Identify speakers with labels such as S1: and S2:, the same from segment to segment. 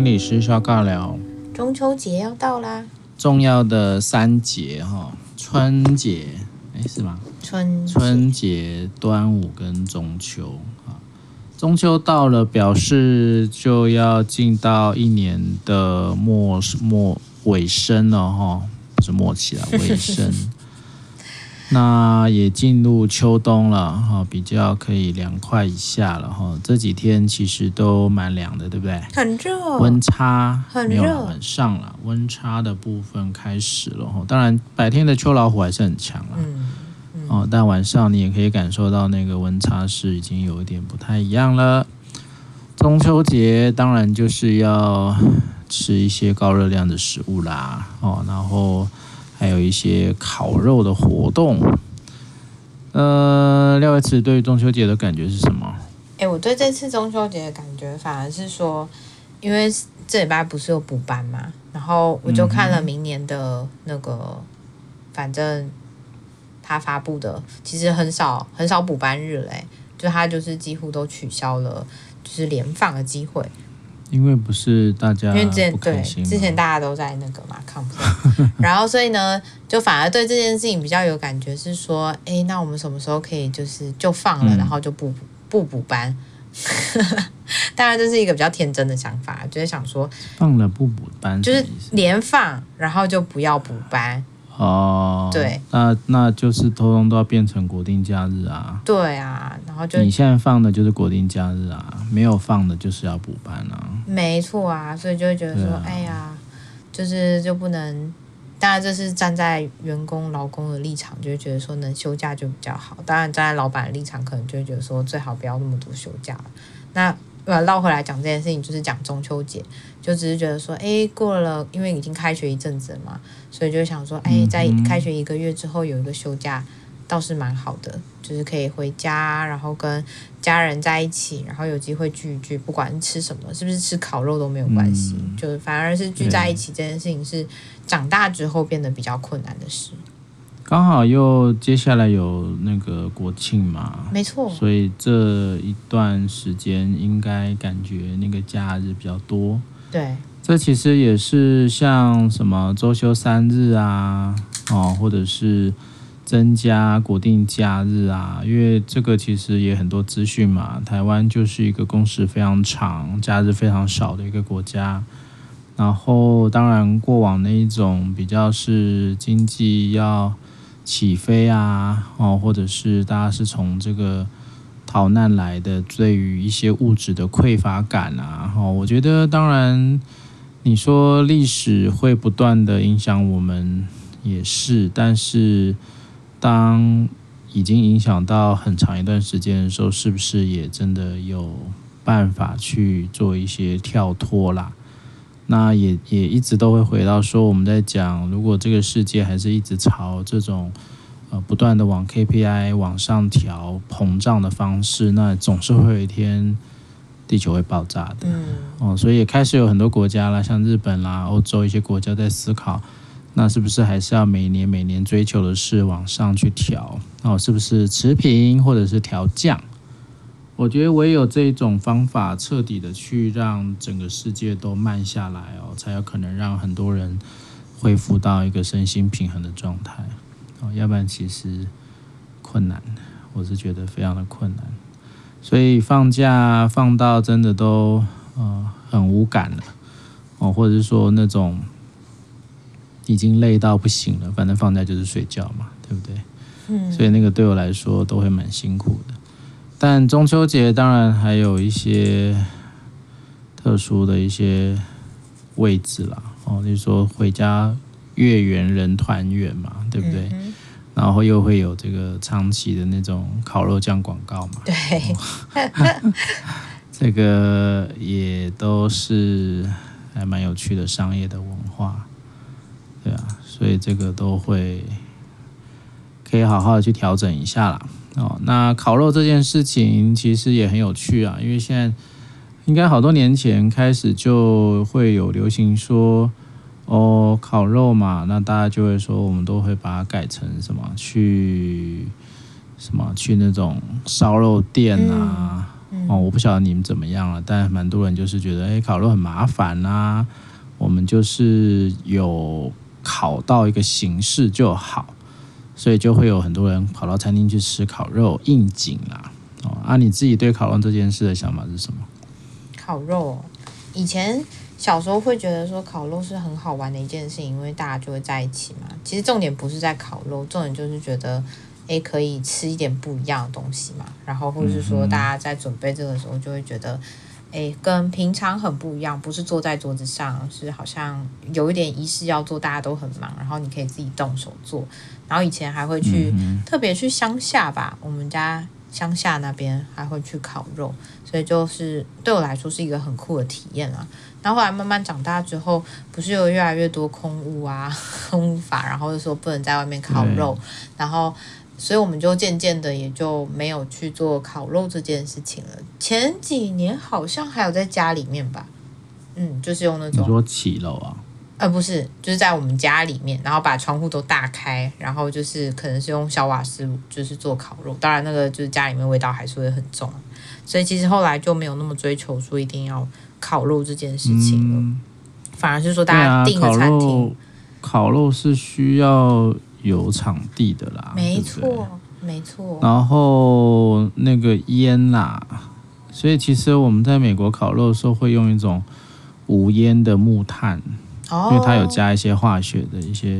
S1: 心理师肖尬聊。
S2: 中秋节要到啦，
S1: 重要的三节哈，春节哎是吗？
S2: 春
S1: 春节、端午跟中秋啊。中秋到了，表示就要进到一年的末末尾声了哈，不是末期了，尾声。那也进入秋冬了哈，比较可以凉快一下了哈。这几天其实都蛮凉的，对不对？
S2: 很热，
S1: 温差
S2: 很热，
S1: 很上了，温差的部分开始了哈。当然，白天的秋老虎还是很强了，
S2: 嗯，嗯
S1: 哦，但晚上你也可以感受到那个温差是已经有一点不太一样了。中秋节当然就是要吃一些高热量的食物啦，哦，然后。还有一些烤肉的活动，呃，廖维慈对中秋节的感觉是什么？
S2: 哎，我对这次中秋节的感觉反而是说，因为这礼拜不是有补班嘛，然后我就看了明年的那个，反正他发布的其实很少很少补班日嘞，就他就是几乎都取消了，就是连放的机会。
S1: 因为不是大家，
S2: 因为之前对之前大家都在那个嘛抗争，然后所以呢，就反而对这件事情比较有感觉，是说，哎，那我们什么时候可以就是就放了，嗯、然后就不不补班？当然这是一个比较天真的想法，就是想说
S1: 放了不补班，
S2: 就是连放，然后就不要补班。
S1: 哦，
S2: 对，
S1: 那那就是通通都要变成国定假日啊。
S2: 对啊，然后就
S1: 你现在放的就是国定假日啊，没有放的就是要补班啊。
S2: 没错啊，所以就会觉得说，啊、哎呀，就是就不能，当然这是站在员工劳工的立场，就会觉得说能休假就比较好。当然站在老板的立场，可能就会觉得说最好不要那么多休假。那呃，绕回来讲这件事情，就是讲中秋节。就只是觉得说，哎，过了，因为已经开学一阵子了嘛，所以就想说，哎，在开学一个月之后有一个休假，倒是蛮好的，就是可以回家，然后跟家人在一起，然后有机会聚一聚，不管吃什么，是不是吃烤肉都没有关系，嗯、就反而是聚在一起这件事情是长大之后变得比较困难的事。
S1: 刚好又接下来有那个国庆嘛，
S2: 没错，
S1: 所以这一段时间应该感觉那个假日比较多。
S2: 对，
S1: 这其实也是像什么周休三日啊，哦，或者是增加国定假日啊，因为这个其实也很多资讯嘛。台湾就是一个工时非常长、假日非常少的一个国家。然后，当然过往那一种比较是经济要起飞啊，哦，或者是大家是从这个。逃难来的，对于一些物质的匮乏感啊，哈，我觉得当然，你说历史会不断的影响我们也是，但是当已经影响到很长一段时间的时候，是不是也真的有办法去做一些跳脱啦？那也也一直都会回到说，我们在讲，如果这个世界还是一直朝这种。呃，不断的往 KPI 往上调膨胀的方式，那总是会有一天地球会爆炸的。嗯，哦，所以也开始有很多国家啦，像日本啦、欧洲一些国家在思考，那是不是还是要每年每年追求的是往上去调？哦，是不是持平或者是调降？我觉得唯有这种方法，彻底的去让整个世界都慢下来哦，才有可能让很多人恢复到一个身心平衡的状态。哦，要不然其实困难，我是觉得非常的困难，所以放假放到真的都呃很无感了，哦，或者是说那种已经累到不行了，反正放假就是睡觉嘛，对不对？嗯，所以那个对我来说都会蛮辛苦的。但中秋节当然还有一些特殊的一些位置啦，哦，就是说回家。月圆人团圆嘛，对不对？嗯、然后又会有这个长期的那种烤肉酱广告嘛。
S2: 对，
S1: 这个也都是还蛮有趣的商业的文化，对啊，所以这个都会可以好好的去调整一下啦。哦，那烤肉这件事情其实也很有趣啊，因为现在应该好多年前开始就会有流行说。哦，烤肉嘛，那大家就会说，我们都会把它改成什么？去什么？去那种烧肉店啊，
S2: 嗯、
S1: 哦，我不晓得你们怎么样了，但蛮多人就是觉得，哎，烤肉很麻烦啊，我们就是有烤到一个形式就好，所以就会有很多人跑到餐厅去吃烤肉应景啦。哦，啊，你自己对烤肉这件事的想法是什么？
S2: 烤肉，以前小时候会觉得说烤肉是很好玩的一件事情，因为大家就会在一起嘛。其实重点不是在烤肉，重点就是觉得，诶，可以吃一点不一样的东西嘛。然后或者是说，大家在准备这个时候就会觉得，诶，跟平常很不一样，不是坐在桌子上，是好像有一点仪式要做，大家都很忙，然后你可以自己动手做。然后以前还会去，特别去乡下吧，我们家。乡下那边还会去烤肉，所以就是对我来说是一个很酷的体验啊。然后后来慢慢长大之后，不是有越来越多空屋啊、空屋法，然后就说不能在外面烤肉，然后所以我们就渐渐的也就没有去做烤肉这件事情了。前几年好像还有在家里面吧，嗯，就是用那种
S1: 说起楼啊。
S2: 呃，不是，就是在我们家里面，然后把窗户都打开，然后就是可能是用小瓦斯，就是做烤肉。当然，那个就是家里面味道还是会很重，所以其实后来就没有那么追求说一定要烤肉这件事情了，嗯、反而是说大家订个餐厅，
S1: 烤肉是需要有场地的啦，
S2: 没错，对对没错。
S1: 然后那个烟啦，所以其实我们在美国烤肉的时候会用一种无烟的木炭。因为它有加一些化学的一些，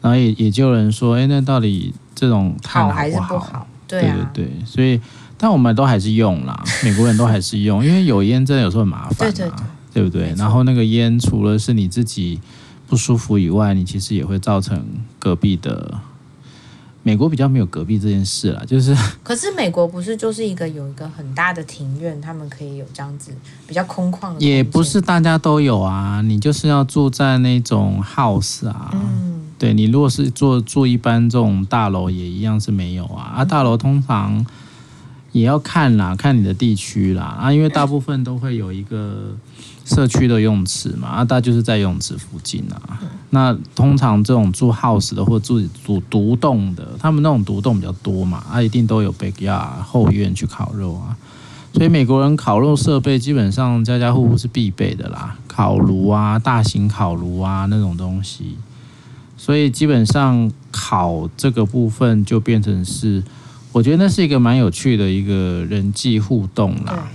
S1: 然后也也就有人说，哎，那到底这种炭好不好？
S2: 还是不好？对
S1: 啊，对对对，所以但我们都还是用啦，美国人都还是用，因为有烟真的有时候很麻烦嘛，对对对，对不对？然后那个烟除了是你自己不舒服以外，你其实也会造成隔壁的。美国比较没有隔壁这件事啦，就是。
S2: 可是美国不是就是一个有一个很大的庭院，他们可以有这样子比较空旷的。
S1: 也不是大家都有啊，你就是要住在那种 house 啊。嗯。对，你如果是住住一般这种大楼，也一样是没有啊。啊，大楼通常也要看啦，看你的地区啦啊，因为大部分都会有一个。社区的泳池嘛，啊，大家就是在泳池附近啊。那通常这种住 house 的或住住独栋的，他们那种独栋比较多嘛，啊，一定都有 backyard 后院去烤肉啊。所以美国人烤肉设备基本上家家户户是必备的啦，烤炉啊、大型烤炉啊那种东西。所以基本上烤这个部分就变成是，我觉得那是一个蛮有趣的一个人际互动啦。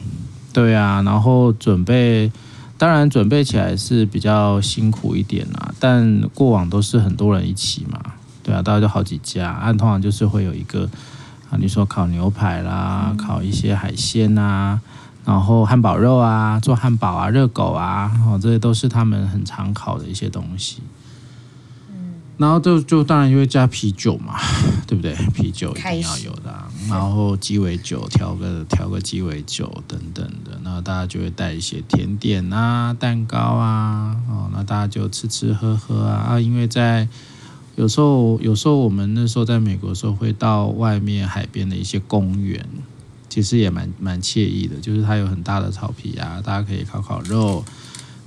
S1: 对啊，然后准备。当然准备起来是比较辛苦一点啦，但过往都是很多人一起嘛，对啊，大概就好几家，按通常就是会有一个啊，你说烤牛排啦，烤一些海鲜啊，然后汉堡肉啊，做汉堡啊，热狗啊，哦，这些都是他们很常烤的一些东西。然后就就当然因为加啤酒嘛，对不对？啤酒一定要有的，然后鸡尾酒调个调个鸡尾酒等等的，然后大家就会带一些甜点啊、蛋糕啊，哦，那大家就吃吃喝喝啊啊！因为在有时候有时候我们那时候在美国的时候会到外面海边的一些公园，其实也蛮蛮惬意的，就是它有很大的草皮啊，大家可以烤烤肉。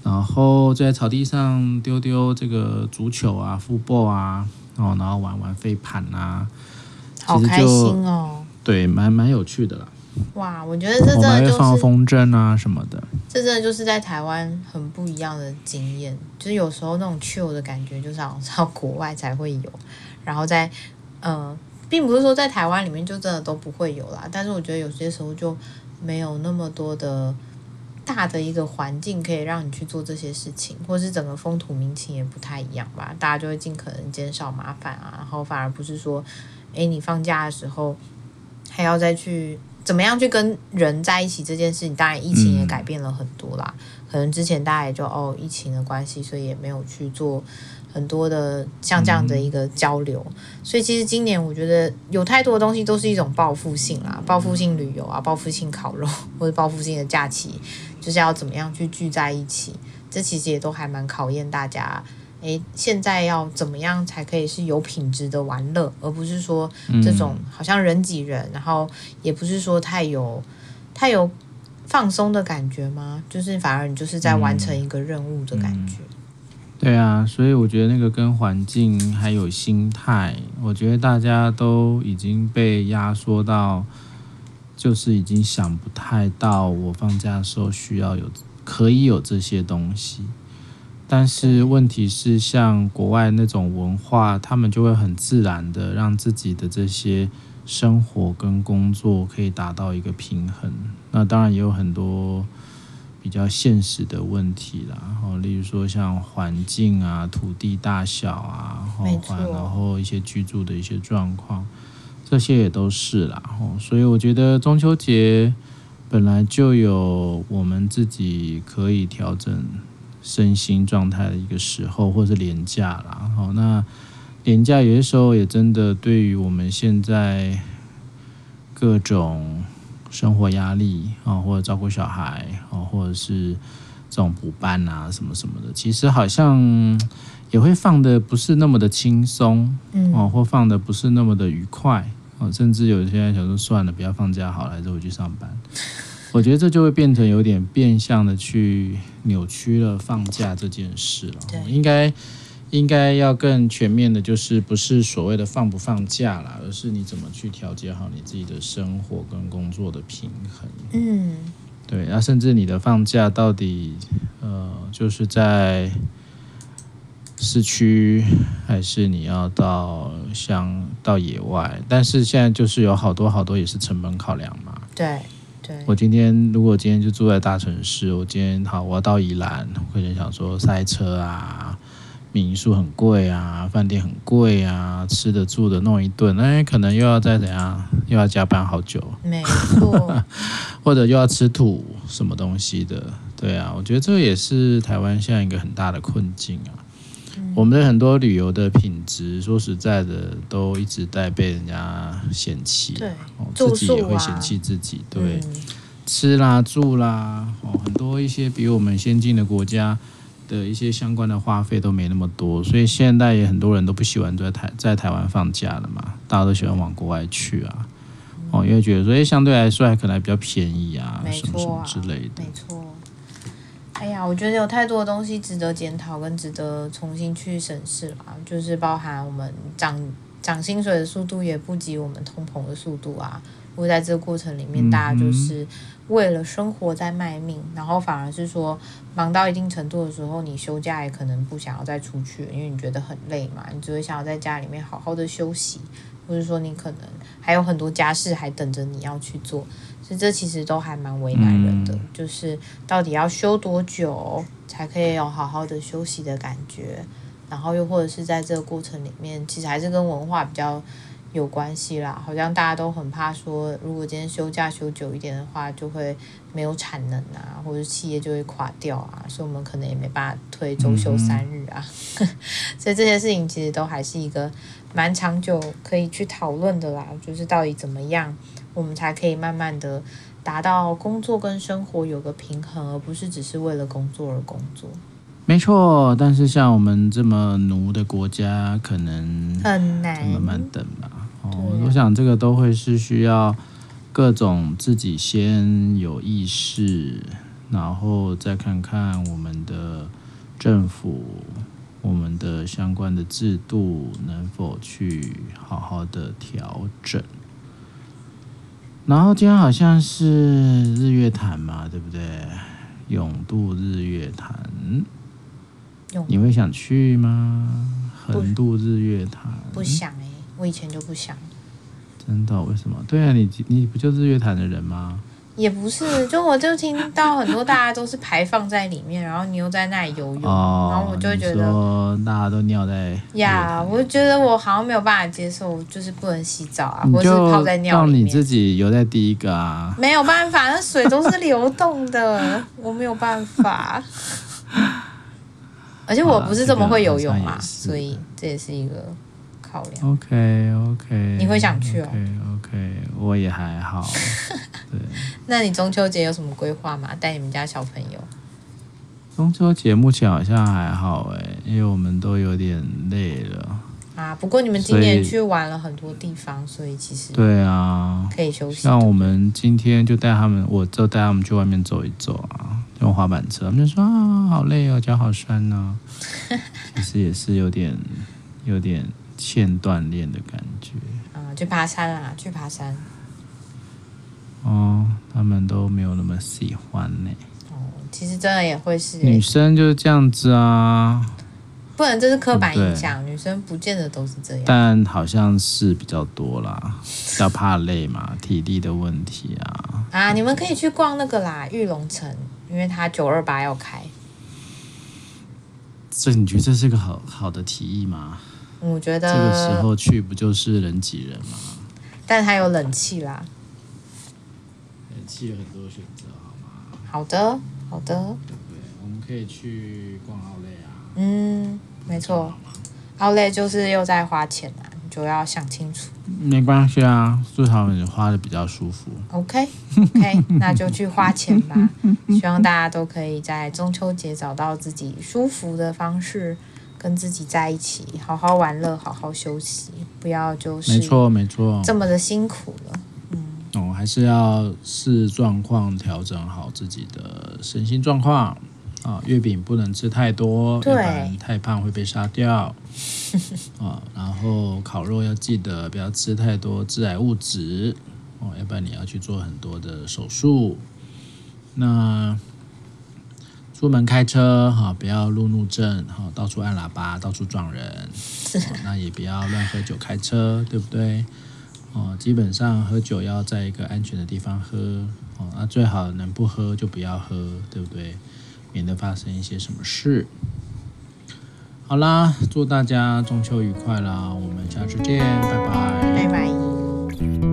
S1: 然后在草地上丢丢这个足球啊、football 啊，哦，然后玩玩飞盘啊，
S2: 好开心哦！
S1: 对，蛮蛮有趣的啦。
S2: 哇，我觉得这真的就是
S1: 放风筝啊什么的，
S2: 这真的就是在台湾很不一样的经验。就是有时候那种 chill 的感觉，就是好像到国外才会有。然后在呃，并不是说在台湾里面就真的都不会有啦，但是我觉得有些时候就没有那么多的。大的一个环境可以让你去做这些事情，或是整个风土民情也不太一样吧，大家就会尽可能减少麻烦啊，然后反而不是说，诶，你放假的时候还要再去怎么样去跟人在一起这件事情，当然疫情也改变了很多啦，嗯、可能之前大家也就哦疫情的关系，所以也没有去做。很多的像这样的一个交流，嗯、所以其实今年我觉得有太多的东西都是一种报复性啦，报复性旅游啊，报复性烤肉或者报复性的假期，就是要怎么样去聚在一起，这其实也都还蛮考验大家。诶，现在要怎么样才可以是有品质的玩乐，而不是说这种好像人挤人，然后也不是说太有太有放松的感觉吗？就是反而你就是在完成一个任务的感觉。嗯嗯
S1: 对啊，所以我觉得那个跟环境还有心态，我觉得大家都已经被压缩到就是已经想不太到我放假的时候需要有可以有这些东西。但是问题是，像国外那种文化，他们就会很自然的让自己的这些生活跟工作可以达到一个平衡。那当然也有很多比较现实的问题啦，哦，例如说像环境啊、土地大小啊，然后一些居住的一些状况，这些也都是啦。哦，所以我觉得中秋节本来就有我们自己可以调整。身心状态的一个时候，或是年假啦。好，那年假有些时候也真的对于我们现在各种生活压力啊，或者照顾小孩啊，或者是这种补班啊什么什么的，其实好像也会放的不是那么的轻松，嗯，哦，或放的不是那么的愉快，哦，甚至有些人想说算了，不要放假好了，还是回去上班。我觉得这就会变成有点变相的去扭曲了放假这件事了。对，应该应该要更全面的，就是不是所谓的放不放假啦，而是你怎么去调节好你自己的生活跟工作的平衡。嗯，对，那甚至你的放假到底呃，就是在市区，还是你要到乡到野外？但是现在就是有好多好多也是成本考量嘛。
S2: 对。对
S1: 我今天如果今天就住在大城市，我今天好，我要到宜兰，我可能想说塞车啊，民宿很贵啊，饭店很贵啊，吃的住的弄一顿，哎，可能又要再怎样，又要加班好久，
S2: 没错，
S1: 或者又要吃土什么东西的，对啊，我觉得这个也是台湾现在一个很大的困境啊。我们的很多旅游的品质，说实在的，都一直在被人家嫌弃。
S2: 对，
S1: 自己也会嫌弃自己。对，吃啦、住啦，哦，很多一些比我们先进的国家的一些相关的花费都没那么多，所以现在也很多人都不喜欢在台在台湾放假了嘛，大家都喜欢往国外去啊。哦，因为觉得说，哎，相对来说还可能还比较便宜啊，什么什么之类的。
S2: 没错。哎呀，我觉得有太多的东西值得检讨跟值得重新去审视了，就是包含我们涨涨薪水的速度也不及我们通膨的速度啊。我在这个过程里面，大家就是为了生活在卖命，然后反而是说忙到一定程度的时候，你休假也可能不想要再出去，因为你觉得很累嘛，你只会想要在家里面好好的休息，或者说你可能还有很多家事还等着你要去做。所以这其实都还蛮为难人的，嗯、就是到底要休多久才可以有好好的休息的感觉，然后又或者是在这个过程里面，其实还是跟文化比较有关系啦。好像大家都很怕说，如果今天休假休久一点的话，就会没有产能啊，或者企业就会垮掉啊，所以我们可能也没办法推周休三日啊。嗯、所以这些事情其实都还是一个蛮长久可以去讨论的啦，就是到底怎么样。我们才可以慢慢的达到工作跟生活有个平衡，而不是只是为了工作而工作。
S1: 没错，但是像我们这么奴的国家，可能
S2: 很难。
S1: 慢慢等吧。哦，我想这个都会是需要各种自己先有意识，然后再看看我们的政府、我们的相关的制度能否去好好的调整。然后今天好像是日月潭嘛，对不对？永渡日月潭，你会想去吗？横渡日月潭？
S2: 不想哎、欸，我以前就不想。
S1: 真的？为什么？对啊，你你不就日月潭的人吗？
S2: 也不是，就我就听到很多大家都是排放在里面，然后你又在那里游泳，哦、然后我就会觉得
S1: 大家都尿在
S2: 呀，我就觉得我好像没有办法接受，就是不能洗澡啊，或者是泡在尿里面。
S1: 让你自己游在第一个啊，
S2: 没有办法，那水都是流动的，我没有办法。而且我不是这么会游泳嘛，所以这也是一个考量。
S1: OK OK，
S2: 你会想去哦
S1: ？OK 我也还好。对，
S2: 那你中秋节有什么规划吗？带你们家小朋友？
S1: 中秋节目前好像还好哎，因为我们都有点累了
S2: 啊。不过你们今年去玩了很多地方，所以，所以其实
S1: 对啊，
S2: 可以休息。
S1: 像我们今天就带他们，我就带他们去外面走一走啊，用滑板车。他们就说啊，好累哦，脚好酸呢、啊。其实也是有点有点欠锻炼的感觉
S2: 啊。去爬山啊，去爬山。
S1: 哦他们都没有那么喜欢呢。
S2: 哦，其实真的也会是
S1: 女生就是这样子啊。
S2: 不能，这是刻板印象，女生不见得都是这样。
S1: 但好像是比较多啦，比较怕累嘛，体力的问题啊。
S2: 啊，你们可以去逛那个啦，玉龙城，因为它九二八要开。
S1: 这你觉得这是个好好的提议吗？
S2: 我觉得
S1: 这个时候去不就是人挤人吗？
S2: 但它有冷气啦。
S1: 冷气有很多选择，好吗？
S2: 好的，好的。
S1: 对，我们可以去逛奥莱啊。
S2: 嗯。没错，奥莱就是又在花钱啊，你就要想清楚。
S1: 没关系啊，最好你花的比较舒服。
S2: OK OK，那就去花钱吧。希望大家都可以在中秋节找到自己舒服的方式，跟自己在一起，好好玩乐，好好休息，不要就是
S1: 没错没错
S2: 这么的辛苦了。嗯，
S1: 哦，还是要视状况调整好自己的身心状况。啊，月饼不能吃太多，要不然太胖会被杀掉。啊，然后烤肉要记得不要吃太多致癌物质，哦，要不然你要去做很多的手术。那出门开车哈，不要路怒症哈，到处按喇叭，到处撞人。那也不要乱喝酒开车，对不对？哦，基本上喝酒要在一个安全的地方喝。哦，那最好能不喝就不要喝，对不对？免得发生一些什么事。好啦，祝大家中秋愉快啦！我们下次见，拜拜，
S2: 拜拜。